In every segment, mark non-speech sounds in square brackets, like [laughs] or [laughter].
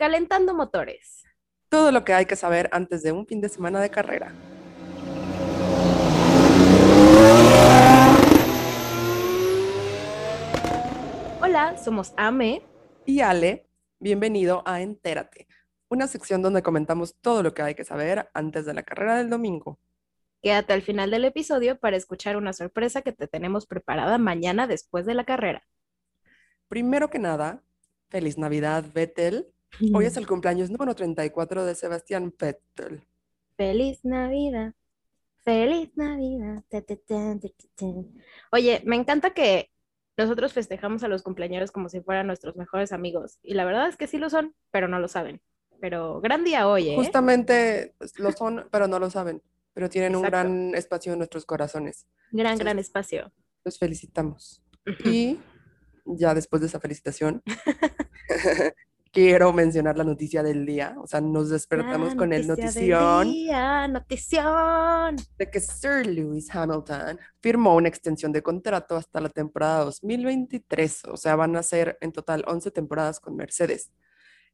Calentando motores. Todo lo que hay que saber antes de un fin de semana de carrera. Hola, somos Ame. Y Ale, bienvenido a Entérate, una sección donde comentamos todo lo que hay que saber antes de la carrera del domingo. Quédate al final del episodio para escuchar una sorpresa que te tenemos preparada mañana después de la carrera. Primero que nada, feliz Navidad, Vettel. Hoy es el cumpleaños número 34 de Sebastián Vettel. Feliz Navidad. Feliz Navidad. Oye, me encanta que nosotros festejamos a los cumpleaños como si fueran nuestros mejores amigos. Y la verdad es que sí lo son, pero no lo saben. Pero gran día hoy, ¿eh? Justamente pues, lo son, pero no lo saben. Pero tienen un gran espacio en nuestros corazones. Gran, gran espacio. Los felicitamos. Y ya después de esa felicitación, [laughs] quiero mencionar la noticia del día. O sea, nos despertamos con el notición. Día, notición. De que Sir Lewis Hamilton firmó una extensión de contrato hasta la temporada 2023. O sea, van a ser en total 11 temporadas con Mercedes.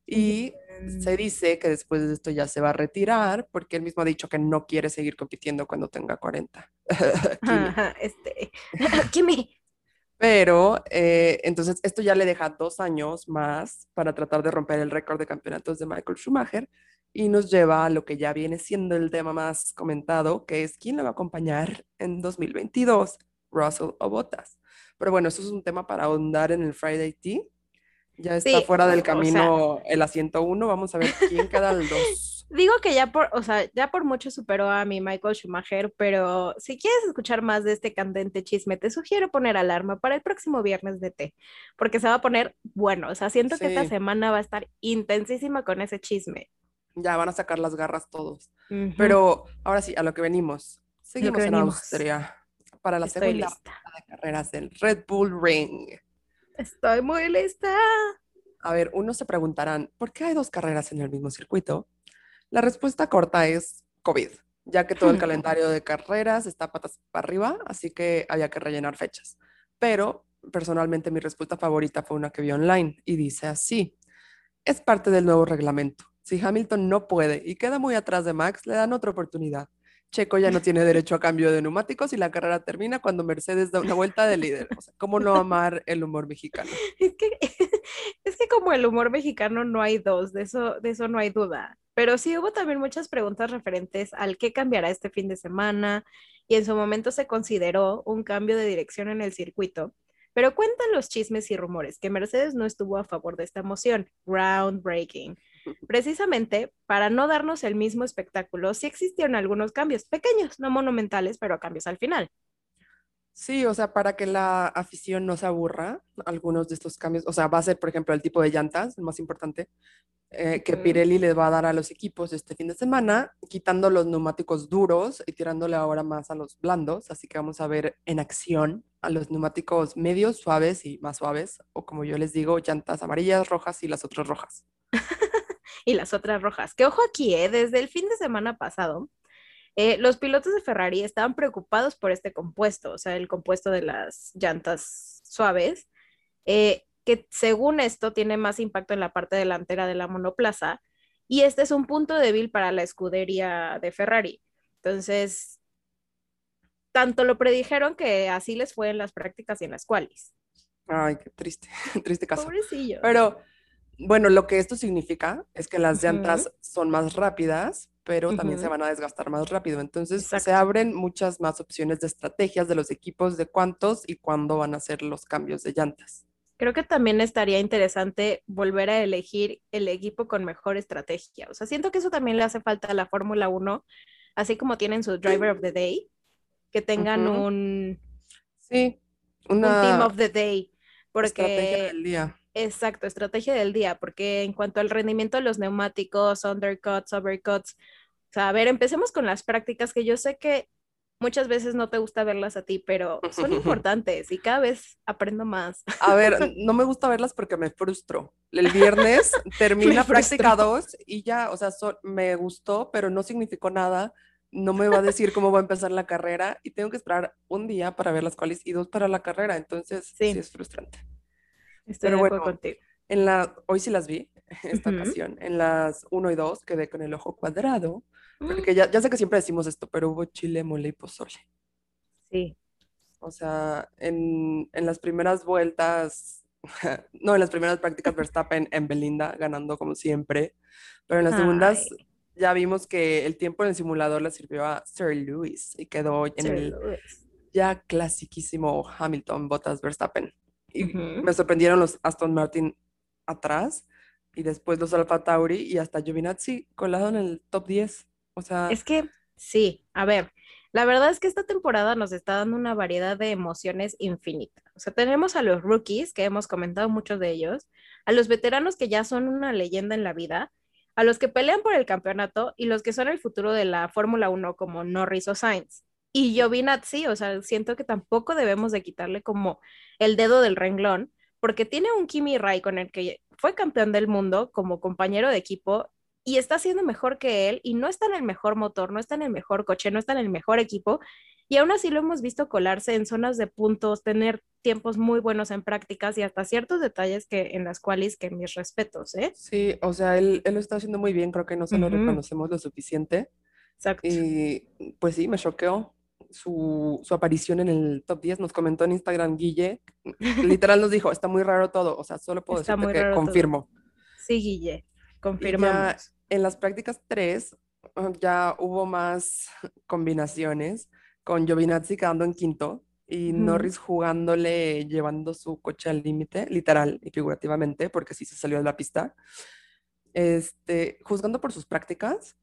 Y se dice que después de esto ya se va a retirar porque él mismo ha dicho que no quiere seguir compitiendo cuando tenga 40. [laughs] [laughs] este, [laughs] Kimi. Pero eh, entonces esto ya le deja dos años más para tratar de romper el récord de campeonatos de Michael Schumacher y nos lleva a lo que ya viene siendo el tema más comentado, que es quién le va a acompañar en 2022, Russell o Bottas. Pero bueno, eso es un tema para ahondar en el Friday Tea. Ya está fuera del camino el asiento uno, vamos a ver quién queda el dos. Digo que ya por, o sea, ya por mucho superó a mi Michael Schumacher, pero si quieres escuchar más de este candente chisme, te sugiero poner alarma para el próximo viernes de té, porque se va a poner bueno. O sea, siento que esta semana va a estar intensísima con ese chisme. Ya van a sacar las garras todos. Pero ahora sí, a lo que venimos. Seguimos en Austria para la segunda de carreras del Red Bull Ring. Estoy muy lista. A ver, unos se preguntarán, ¿por qué hay dos carreras en el mismo circuito? La respuesta corta es COVID, ya que todo el [laughs] calendario de carreras está patas para arriba, así que había que rellenar fechas. Pero personalmente mi respuesta favorita fue una que vi online y dice así, es parte del nuevo reglamento. Si Hamilton no puede y queda muy atrás de Max, le dan otra oportunidad. Checo ya no tiene [laughs] derecho a cambio de neumáticos y la carrera termina cuando Mercedes da una vuelta de líder. O sea, ¿cómo no amar el humor mexicano? Es que, [laughs] es que como el humor mexicano no hay dos, de eso, de eso no hay duda. Pero sí hubo también muchas preguntas referentes al qué cambiará este fin de semana y en su momento se consideró un cambio de dirección en el circuito. Pero cuentan los chismes y rumores que Mercedes no estuvo a favor de esta moción, groundbreaking. [laughs] Precisamente para no darnos el mismo espectáculo, sí existieron algunos cambios, pequeños, no monumentales, pero cambios al final. Sí, o sea, para que la afición no se aburra, algunos de estos cambios, o sea, va a ser, por ejemplo, el tipo de llantas, el más importante, eh, que Pirelli les va a dar a los equipos este fin de semana, quitando los neumáticos duros y tirándole ahora más a los blandos. Así que vamos a ver en acción a los neumáticos medios, suaves y más suaves, o como yo les digo, llantas amarillas, rojas y las otras rojas. [laughs] y las otras rojas. Que ojo aquí, ¿eh? desde el fin de semana pasado, eh, los pilotos de Ferrari estaban preocupados por este compuesto, o sea, el compuesto de las llantas suaves. Eh, que según esto tiene más impacto en la parte delantera de la monoplaza y este es un punto débil para la escudería de Ferrari. Entonces, tanto lo predijeron que así les fue en las prácticas y en las cuales. Ay, qué triste, [laughs] triste caso. Pobrecillo. Pero bueno, lo que esto significa es que las llantas son más rápidas, pero también se van a desgastar más rápido. Entonces se abren muchas más opciones de estrategias de los equipos de cuántos y cuándo van a hacer los cambios de llantas. Creo que también estaría interesante volver a elegir el equipo con mejor estrategia. O sea, siento que eso también le hace falta a la Fórmula 1, así como tienen su Driver of the Day, que tengan un... Sí, una... Team of the Day. Porque... Estrategia del día. Exacto, estrategia del día, porque en cuanto al rendimiento de los neumáticos, undercuts, overcuts, o sea, a ver, empecemos con las prácticas que yo sé que muchas veces no te gusta verlas a ti, pero son [laughs] importantes y cada vez aprendo más. A ver, [laughs] no me gusta verlas porque me frustro. El viernes [laughs] termina práctica 2 y ya, o sea, me gustó, pero no significó nada. No me va a decir cómo va a empezar la carrera y tengo que esperar un día para ver las cuales y dos para la carrera. Entonces, sí, es frustrante. Estoy pero de acuerdo contigo. En la, hoy sí las vi esta ocasión. En las 1 y 2 quedé con el ojo cuadrado, Mm, porque ya, ya sé que siempre decimos esto, pero hubo chile, mole y pozole. Sí. O sea, en, en las primeras vueltas, [laughs] no, en las primeras prácticas [laughs] Verstappen en Belinda ganando como siempre, pero en las segundas ya vimos que el tiempo en el simulador le sirvió a Sir Lewis y quedó en Sir el Lewis. ya clasiquísimo Hamilton Bottas Verstappen. Y me sorprendieron los Aston Martin atrás y después los Alfa Tauri y hasta Giovinazzi colado en el top 10. O sea, Es que sí, a ver, la verdad es que esta temporada nos está dando una variedad de emociones infinita. O sea, tenemos a los rookies, que hemos comentado muchos de ellos, a los veteranos que ya son una leyenda en la vida, a los que pelean por el campeonato y los que son el futuro de la Fórmula 1 como Norris o Sainz. Y Giovinazzi, o sea, siento que tampoco debemos de quitarle como el dedo del renglón, porque tiene un Kimi Raikkonen que fue campeón del mundo como compañero de equipo y está haciendo mejor que él y no está en el mejor motor, no está en el mejor coche, no está en el mejor equipo y aún así lo hemos visto colarse en zonas de puntos, tener tiempos muy buenos en prácticas y hasta ciertos detalles que en las cuales que mis respetos, ¿eh? sí, o sea, él, él lo está haciendo muy bien, creo que no se lo reconocemos lo suficiente. Exacto. Y pues sí, me choqueó su, su aparición en el top 10. Nos comentó en Instagram Guille, literal nos dijo, está muy raro todo, o sea, solo puedo Está decirte que todo. confirmo. Sí, Guille, confirmamos. en las prácticas 3 ya hubo más combinaciones con Giovinazzi quedando en quinto y. Norris jugándole, llevando su coche al límite, literal y figurativamente, porque sí se salió de la pista. Este, juzgando por sus prácticas,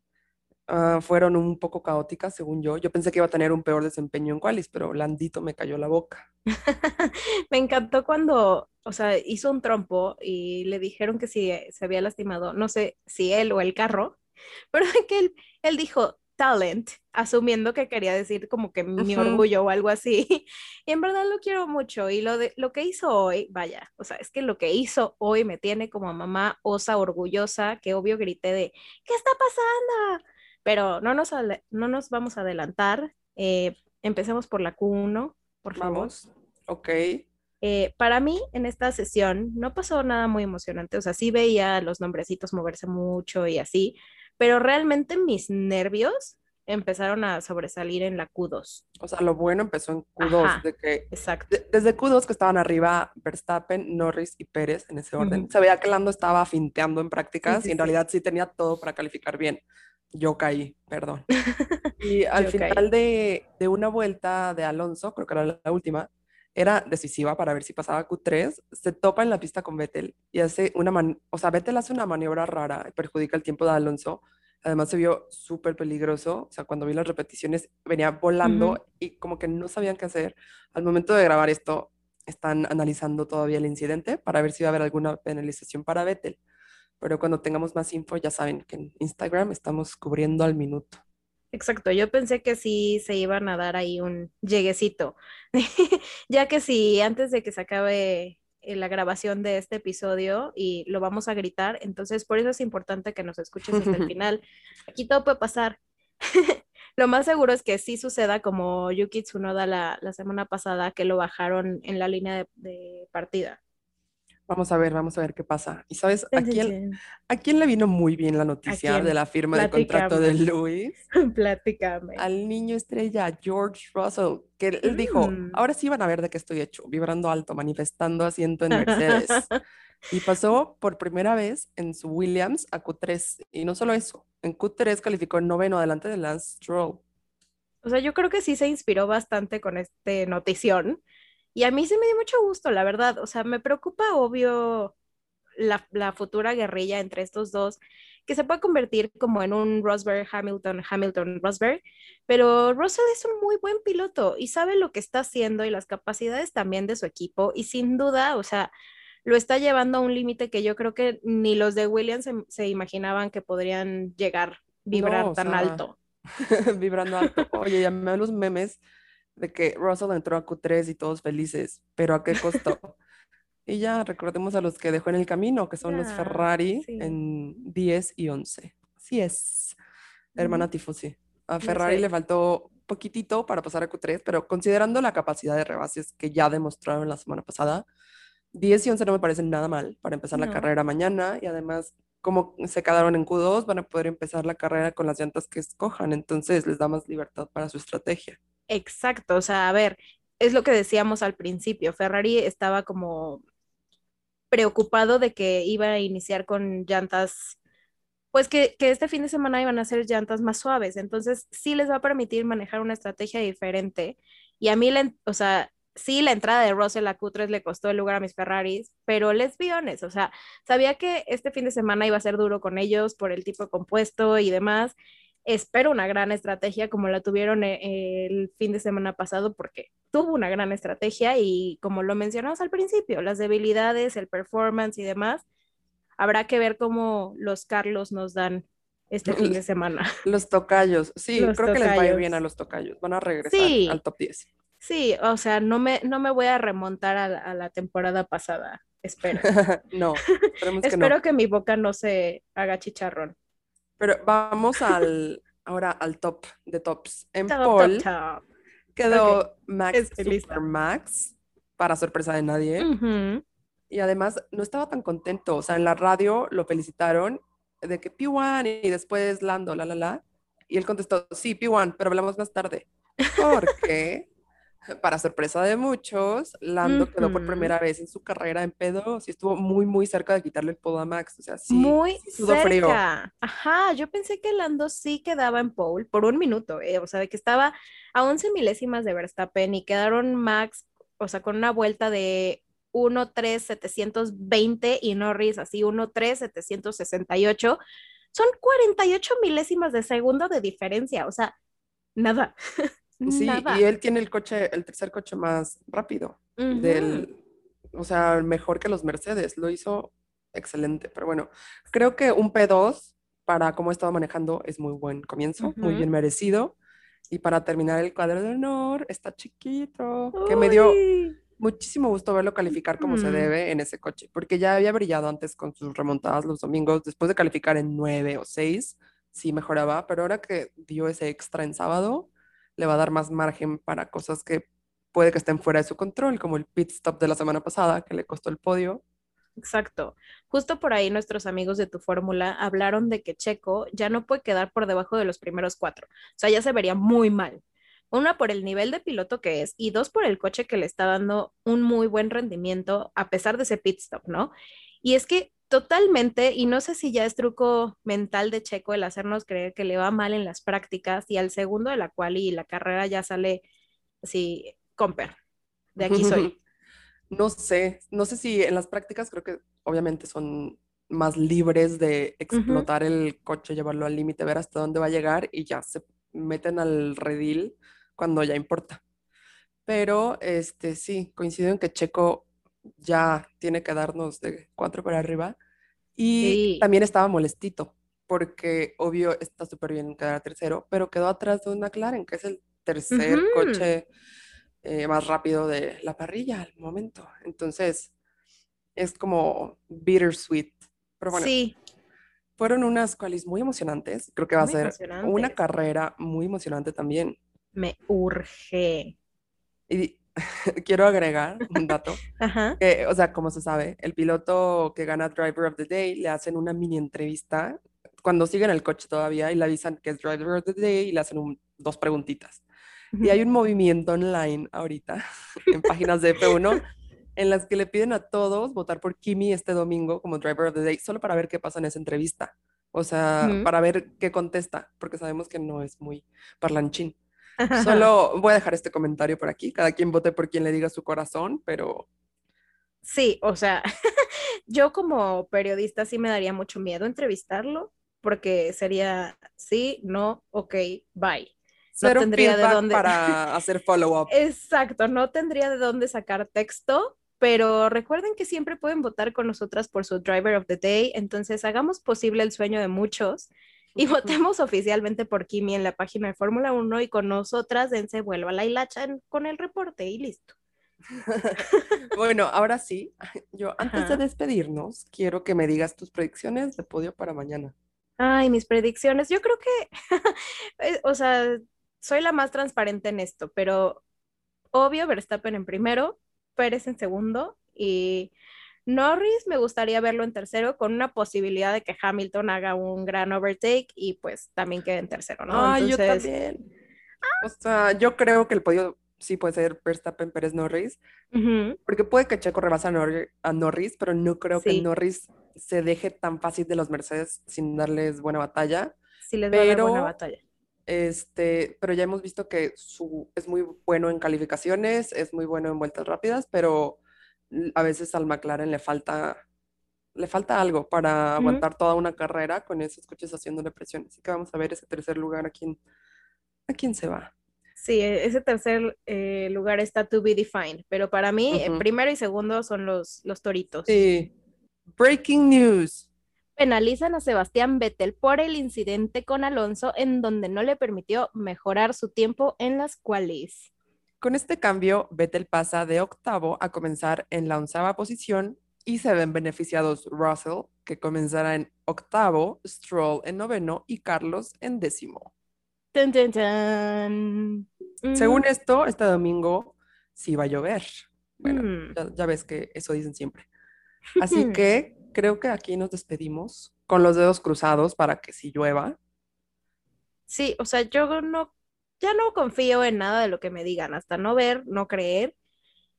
ah, fueron un poco caóticas, según yo. Yo pensé que iba a tener un peor desempeño en qualis, pero Landito me cayó la boca. [laughs] Me encantó cuando, o sea, hizo un trompo y le dijeron que si se había lastimado, no sé si él o el carro, [laughs] pero que él, él dijo talent, asumiendo que quería decir como que mi Ujú. orgullo o algo así. [laughs] Y en verdad lo quiero mucho. Y lo, de, lo que hizo hoy, vaya, o sea, es que lo que hizo hoy me tiene como mamá osa orgullosa, que obvio grité de, ¿qué está pasando? Pero no nos, no nos vamos a adelantar. Eh, empecemos por la Q1, por favor. Vamos. Ok. Eh, para mí, en esta sesión no pasó nada muy emocionante, o sea, sí veía los nombrecitos moverse mucho y así, pero realmente mis nervios empezaron a sobresalir en la Q2. O sea, lo bueno empezó en Q2, Ajá. de que Exacto. de- desde Q2 que estaban arriba Verstappen, Norris y Pérez en ese orden. Ujú. Se veía que Lando estaba finteando en prácticas sí, y en sí. realidad sí tenía todo para calificar bien. Yo caí, perdón. [laughs] Y al final de, de una vuelta de Alonso, creo que era la última, era decisiva para ver si pasaba Q3, se topa en la pista con Vettel y hace una man o sea, Vettel hace una maniobra rara, perjudica el tiempo de Alonso. Además se vio súper peligroso, o sea, cuando vi las repeticiones venía volando y como que no sabían qué hacer. Al momento de grabar esto, están analizando todavía el incidente para ver si va a haber alguna penalización para Vettel. Pero cuando tengamos más info, ya saben que en Instagram estamos cubriendo al minuto. Exacto, yo pensé que sí se iban a dar ahí un lleguecito, [laughs] ya que si antes de que se acabe eh, la grabación de este episodio y lo vamos a gritar, entonces por eso es importante que nos escuches hasta el [laughs] final. Aquí todo puede pasar. [laughs] Lo más seguro es que sí suceda como Yuki Tsunoda la, la semana pasada, que lo bajaron en la línea de, de partida. Vamos a ver, vamos a ver qué pasa. ¿Y sabes a quién, a quién le vino muy bien la noticia de la firma de contrato de. Luis? [laughs] Platícame. Al niño estrella George Russell, que él dijo, Mm. ahora sí van a ver de qué estoy hecho, vibrando alto, manifestando asiento en Mercedes. [laughs] Y pasó por primera vez en su Williams a Q3. Y no solo eso, en Q3 calificó en noveno adelante de Lance Stroll. O sea, yo creo que sí se inspiró bastante con este notición. Y a mí sí me dio mucho gusto, la verdad. O sea, me preocupa, obvio, la, la futura guerrilla entre estos dos, que se puede convertir como en un Rosberg, Hamilton, Hamilton, Rosberg. Pero Russell es un muy buen piloto y sabe lo que está haciendo y las capacidades también de su equipo. Y sin duda, o sea, lo está llevando a un límite que yo creo que ni los de Williams se, se imaginaban que podrían llegar, vibrar No, tan sea, alto. [laughs] vibrando alto. Oye, ya me los memes de que Russell entró a Q3 y todos felices, pero ¿a qué costó? [laughs] Y ya recordemos a los que dejó en el camino, que son los Ya, Ferrari sí. en 10 y 11. Así es, hermana Ujú. Tifosi. A Ferrari sé. le faltó poquitito para pasar a Q3, pero considerando la capacidad de rebases que ya demostraron la semana pasada, 10 y 11 no me parecen nada mal para empezar la carrera mañana y además como se quedaron en Q2 van a poder empezar la carrera con las llantas que escojan, entonces les da más libertad para su estrategia. Exacto, o sea, a ver, es lo que decíamos al principio, Ferrari estaba como preocupado de que iba a iniciar con llantas, pues que, que este fin de semana iban a ser llantas más suaves, entonces sí les va a permitir manejar una estrategia diferente. Y a mí, la o sea, sí, la entrada de Russell a Q3 le costó el lugar a mis Ferraris, pero les o sea, sabía que este fin de semana iba a ser duro con ellos por el tipo compuesto y demás. Espero una gran estrategia como la tuvieron eh, el fin de semana pasado, porque tuvo una gran estrategia y como lo mencionamos al principio, las debilidades, el performance y demás, habrá que ver cómo los Carlos nos dan este [laughs] fin de semana. Los tocayos, sí, Los creo que les va a ir bien a los tocayos, van a regresar Sí. al top 10. Sí, o sea, no me, no me voy a remontar a, la- a la temporada pasada, espero. [laughs] no, que no. [laughs] espero que mi boca no se haga chicharrón. Pero vamos al, ahora al top de tops. En Top, Paul top, top. quedó Max Estoy lista. Super Max, para sorpresa de nadie. Ujú. Y además no estaba tan contento. O sea, en la radio lo felicitaron de que P1 y después Lando, la, la, la. Y él contestó, sí, P1, pero hablamos más tarde. Porque, para sorpresa de muchos, Lando quedó por primera vez en su carrera en P2 y estuvo muy, muy cerca de quitarle el podio a Max. O sea, sí, Muy sí sudó frío. cerca. Ajá, yo pensé que Lando sí quedaba en pole por un minuto, eh, O sea, de que estaba a 11 milésimas de Verstappen y quedaron Max, o sea, con una vuelta de 1.3.720 y Norris así 1.3.768. Son 48 milésimas de segundo de diferencia, o sea, nada. [laughs] Sí, nada. y él tiene el coche, el tercer coche más rápido del, o sea, mejor que los Mercedes, lo hizo excelente, pero bueno, creo que un P2 para cómo estaba manejando es muy buen comienzo, muy bien merecido, y para terminar el cuadro de honor está chiquito, que me dio muchísimo gusto verlo calificar como se debe en ese coche, porque ya había brillado antes con sus remontadas los domingos, después de calificar en 9 o 6, sí mejoraba, pero ahora que dio ese extra en sábado, le va a dar más margen para cosas que puede que estén fuera de su control, como el pit stop de la semana pasada, que le costó el podio. Exacto. Justo por ahí nuestros amigos de tu fórmula hablaron de que Checo ya no puede quedar por debajo de los primeros cuatro. O sea, ya se vería muy mal. Una por el nivel de piloto que es y dos por el coche que le está dando un muy buen rendimiento a pesar de ese pit stop, ¿no? Y es que totalmente, y no sé si ya es truco mental de Checo el hacernos creer que le va mal en las prácticas y al segundo de la cual y la carrera ya sale así, comper, de aquí soy. [laughs] No sé, no sé si en las prácticas creo que obviamente son más libres de explotar el coche, llevarlo al límite, ver hasta dónde va a llegar y ya se meten al redil cuando ya importa. Pero este sí, coincido en que Checo ya tiene que darnos de cuatro para arriba y Sí. también estaba molestito porque obvio está súper bien quedar tercero, pero quedó atrás de un McLaren, que es el tercer coche eh, más rápido de la parrilla al momento. Entonces, es como bittersweet. Pero bueno, Sí, fueron unas qualis muy emocionantes. Creo que va a ser una carrera muy emocionante también. me urge. Y [laughs] quiero agregar un dato. [laughs] Ajá. que, o sea, como se sabe, el piloto que gana Driver of the Day le hacen una mini entrevista cuando siguen el coche todavía y le avisan que es Driver of the Day y le hacen un- dos preguntitas. Y hay un movimiento online ahorita [laughs] en páginas de F1 en las que le piden a todos votar por Kimi este domingo como Driver of the Day, solo para ver qué pasa en esa entrevista. O sea, Ujú. para ver qué contesta, porque sabemos que no es muy parlanchín. [laughs] Solo voy a dejar este comentario por aquí. Cada quien vote por quien le diga su corazón, pero Sí, o sea, [laughs] yo como periodista sí me daría mucho miedo entrevistarlo porque sería sí, no, ok, bye. cero tendría de dónde- para hacer [laughs] follow-up. Exacto, no tendría de dónde sacar texto, pero recuerden que siempre pueden votar con nosotras por su Driver of the Day, entonces hagamos posible el sueño de muchos y votemos oficialmente por Kimi en la página de Fórmula 1 y con nosotras dense vuelva a la hilacha en- con el reporte y listo. [laughs] Bueno, ahora sí, [laughs] yo antes de despedirnos, quiero que me digas tus predicciones de podio para mañana. Ay, mis predicciones. Yo creo que, [laughs] eh, o sea, soy la más transparente en esto, pero obvio Verstappen en primero, Pérez en segundo Y Norris me gustaría verlo en tercero con una posibilidad de que Hamilton haga un gran overtake y pues también quede en tercero, ¿no? Ah, yo también. O sea, yo creo que el podio sí puede ser Verstappen Pérez Norris, porque puede que Checo rebasa a, Norris, pero no creo que Norris se deje tan fácil de los Mercedes sin darles buena batalla. Sí les pero, buena batalla. Este, pero ya hemos visto que su, es muy bueno en calificaciones, es muy bueno en vueltas rápidas, pero a veces al McLaren le falta, le falta algo para aguantar toda una carrera con esos coches haciéndole presión. Así que vamos a ver ese tercer lugar a quién, a quién se va. Sí, e, ese tercer eh, lugar está to be defined, pero para mí, el primero y segundo son los, los toritos. Sí. Breaking news. Penalizan a Sebastián Vettel por el incidente con Alonso en donde no le permitió mejorar su tiempo en las cuales. Con este cambio, Vettel pasa de octavo a comenzar en la onceava posición y se ven beneficiados Russell, que comenzará en octavo, Stroll en noveno y Carlos en décimo. Según mm. esto, este domingo sí va a llover. Bueno, mm. ya, ves que eso dicen siempre. [laughs] Así que creo que aquí nos despedimos con los dedos cruzados para que sí llueva. Sí, o sea, yo no ya no confío en nada de lo que me digan, hasta no ver, no creer.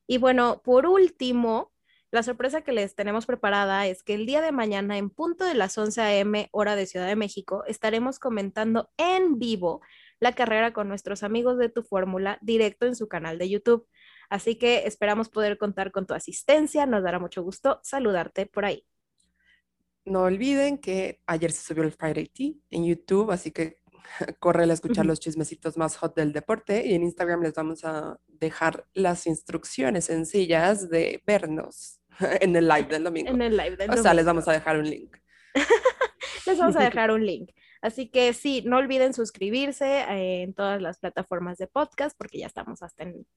Y bueno, por último, la sorpresa que les tenemos preparada es que el día de mañana, en punto de las 11 a.m. hora de Ciudad de México, estaremos comentando en vivo la carrera con nuestros amigos de Tu Fórmula directo en su canal de YouTube. Así que esperamos poder contar con tu asistencia. Nos dará mucho gusto saludarte por ahí. No olviden que ayer se subió el Friday Tea en YouTube, así que corre a escuchar los chismecitos más hot del deporte y en Instagram les vamos a dejar las instrucciones sencillas de vernos [laughs] en el live del domingo. En el live del domingo. O sea, les vamos a dejar un link. [laughs] les vamos a [laughs] dejar un link. Así que sí, no olviden suscribirse eh, en todas las plataformas de podcast porque ya estamos hasta en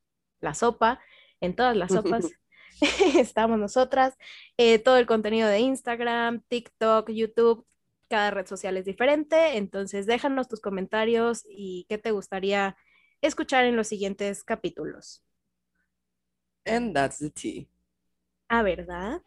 la sopa, en todas las sopas. estamos nosotras. Eh, todo el contenido de Instagram, TikTok, YouTube, cada red social es diferente, entonces déjanos tus comentarios y qué te gustaría escuchar en los siguientes capítulos. And that's the tea. Ah, ¿verdad?